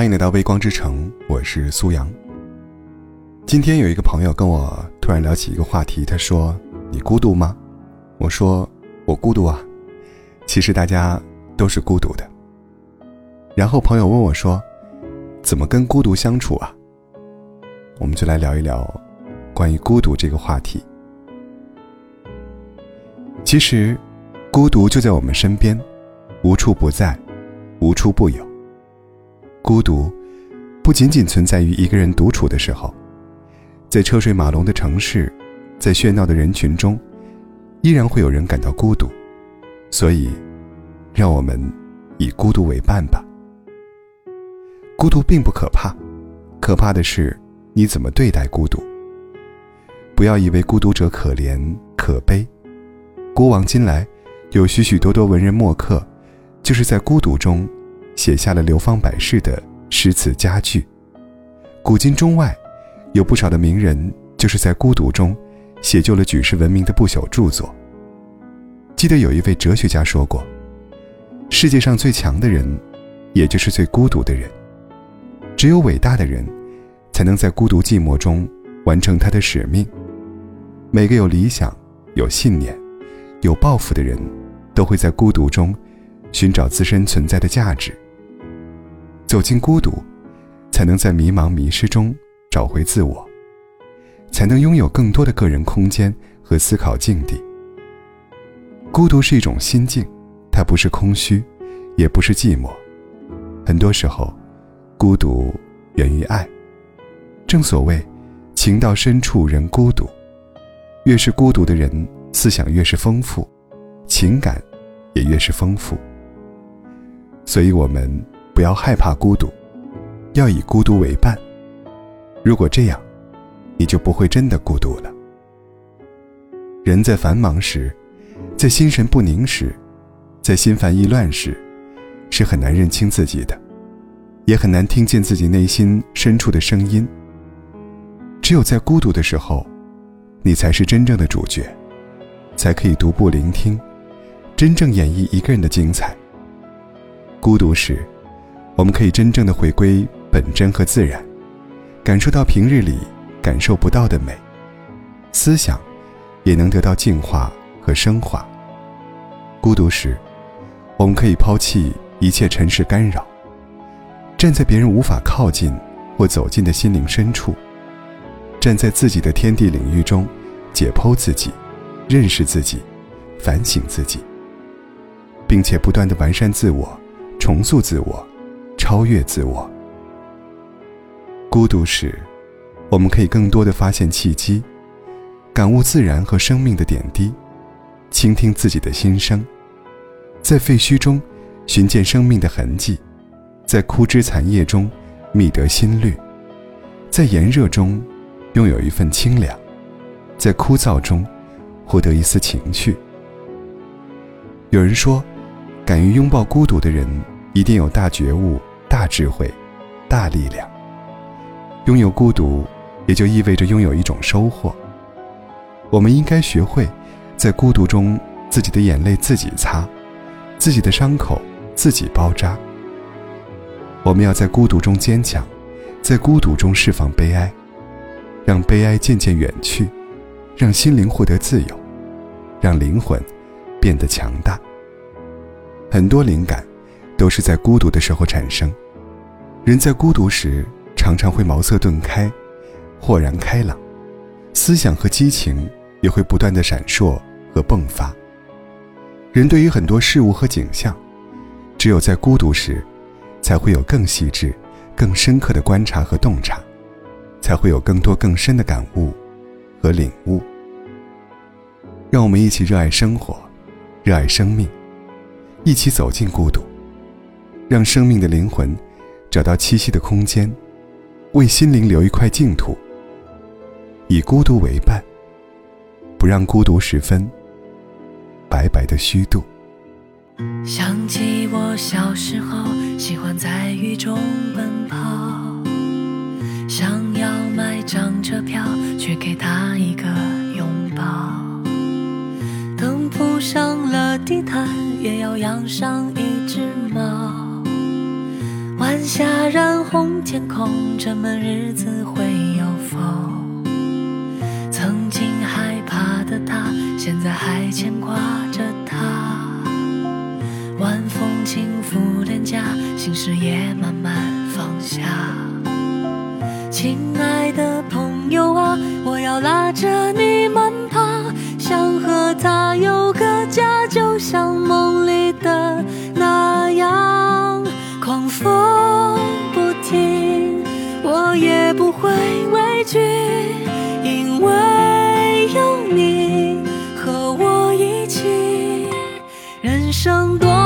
欢迎来到微光之城，我是苏阳。今天有一个朋友跟我突然聊起一个话题，他说：“你孤独吗？”我说：“我孤独啊。”其实大家都是孤独的。然后朋友问我说：“怎么跟孤独相处啊？”我们就来聊一聊关于孤独这个话题。其实，孤独就在我们身边，无处不在，无处不有。孤独不仅仅存在于一个人独处的时候，在车水马龙的城市，在喧闹的人群中，依然会有人感到孤独。所以，让我们以孤独为伴吧。孤独并不可怕，可怕的是你怎么对待孤独。不要以为孤独者可怜可悲。古往今来，有许许多多文人墨客，就是在孤独中，写下了流芳百世的诗词佳句。古今中外，有不少的名人，就是在孤独中，写就了举世闻名的不朽著作。记得有一位哲学家说过：“世界上最强的人，也就是最孤独的人。只有伟大的人，才能在孤独寂寞中完成他的使命。每个有理想、有信念。”有抱负的人，都会在孤独中寻找自身存在的价值。走进孤独，才能在迷茫迷失中找回自我，才能拥有更多的个人空间和思考境地。孤独是一种心境，它不是空虚，也不是寂寞。很多时候，孤独源于爱。正所谓，情到深处人孤独。越是孤独的人。思想越是丰富，情感也越是丰富。所以，我们不要害怕孤独，要以孤独为伴。如果这样，你就不会真的孤独了。人在繁忙时，在心神不宁时，在心烦意乱时，是很难认清自己的，也很难听见自己内心深处的声音。只有在孤独的时候，你才是真正的主角。才可以独步聆听，真正演绎一个人的精彩。孤独时，我们可以真正的回归本真和自然，感受到平日里感受不到的美，思想也能得到净化和升华。孤独时，我们可以抛弃一切尘世干扰，站在别人无法靠近或走进的心灵深处，站在自己的天地领域中，解剖自己。认识自己，反省自己，并且不断的完善自我，重塑自我，超越自我。孤独时，我们可以更多的发现契机，感悟自然和生命的点滴，倾听自己的心声，在废墟中寻见生命的痕迹，在枯枝残叶中觅得心律，在炎热中拥有一份清凉，在枯燥中。获得一丝情趣。有人说，敢于拥抱孤独的人，一定有大觉悟、大智慧、大力量。拥有孤独，也就意味着拥有一种收获。我们应该学会，在孤独中，自己的眼泪自己擦，自己的伤口自己包扎。我们要在孤独中坚强，在孤独中释放悲哀，让悲哀渐渐远去，让心灵获得自由。让灵魂变得强大。很多灵感都是在孤独的时候产生。人在孤独时，常常会茅塞顿开，豁然开朗，思想和激情也会不断的闪烁和迸发。人对于很多事物和景象，只有在孤独时，才会有更细致、更深刻的观察和洞察，才会有更多更深的感悟和领悟。让我们一起热爱生活，热爱生命，一起走进孤独，让生命的灵魂找到栖息的空间，为心灵留一块净土。以孤独为伴，不让孤独时分白白的虚度。想起我小时候，喜欢在雨中奔跑，想要买张车票，去给他一个拥抱。等铺上了地毯，也要养上一。晚霞染红天空，这么日子会有否？曾经害怕的他，现在还牵挂着他。晚风轻拂脸颊，心事也慢慢放下。亲爱的朋友啊，我要拉着你慢爬，想和他有个家，就像梦里生多。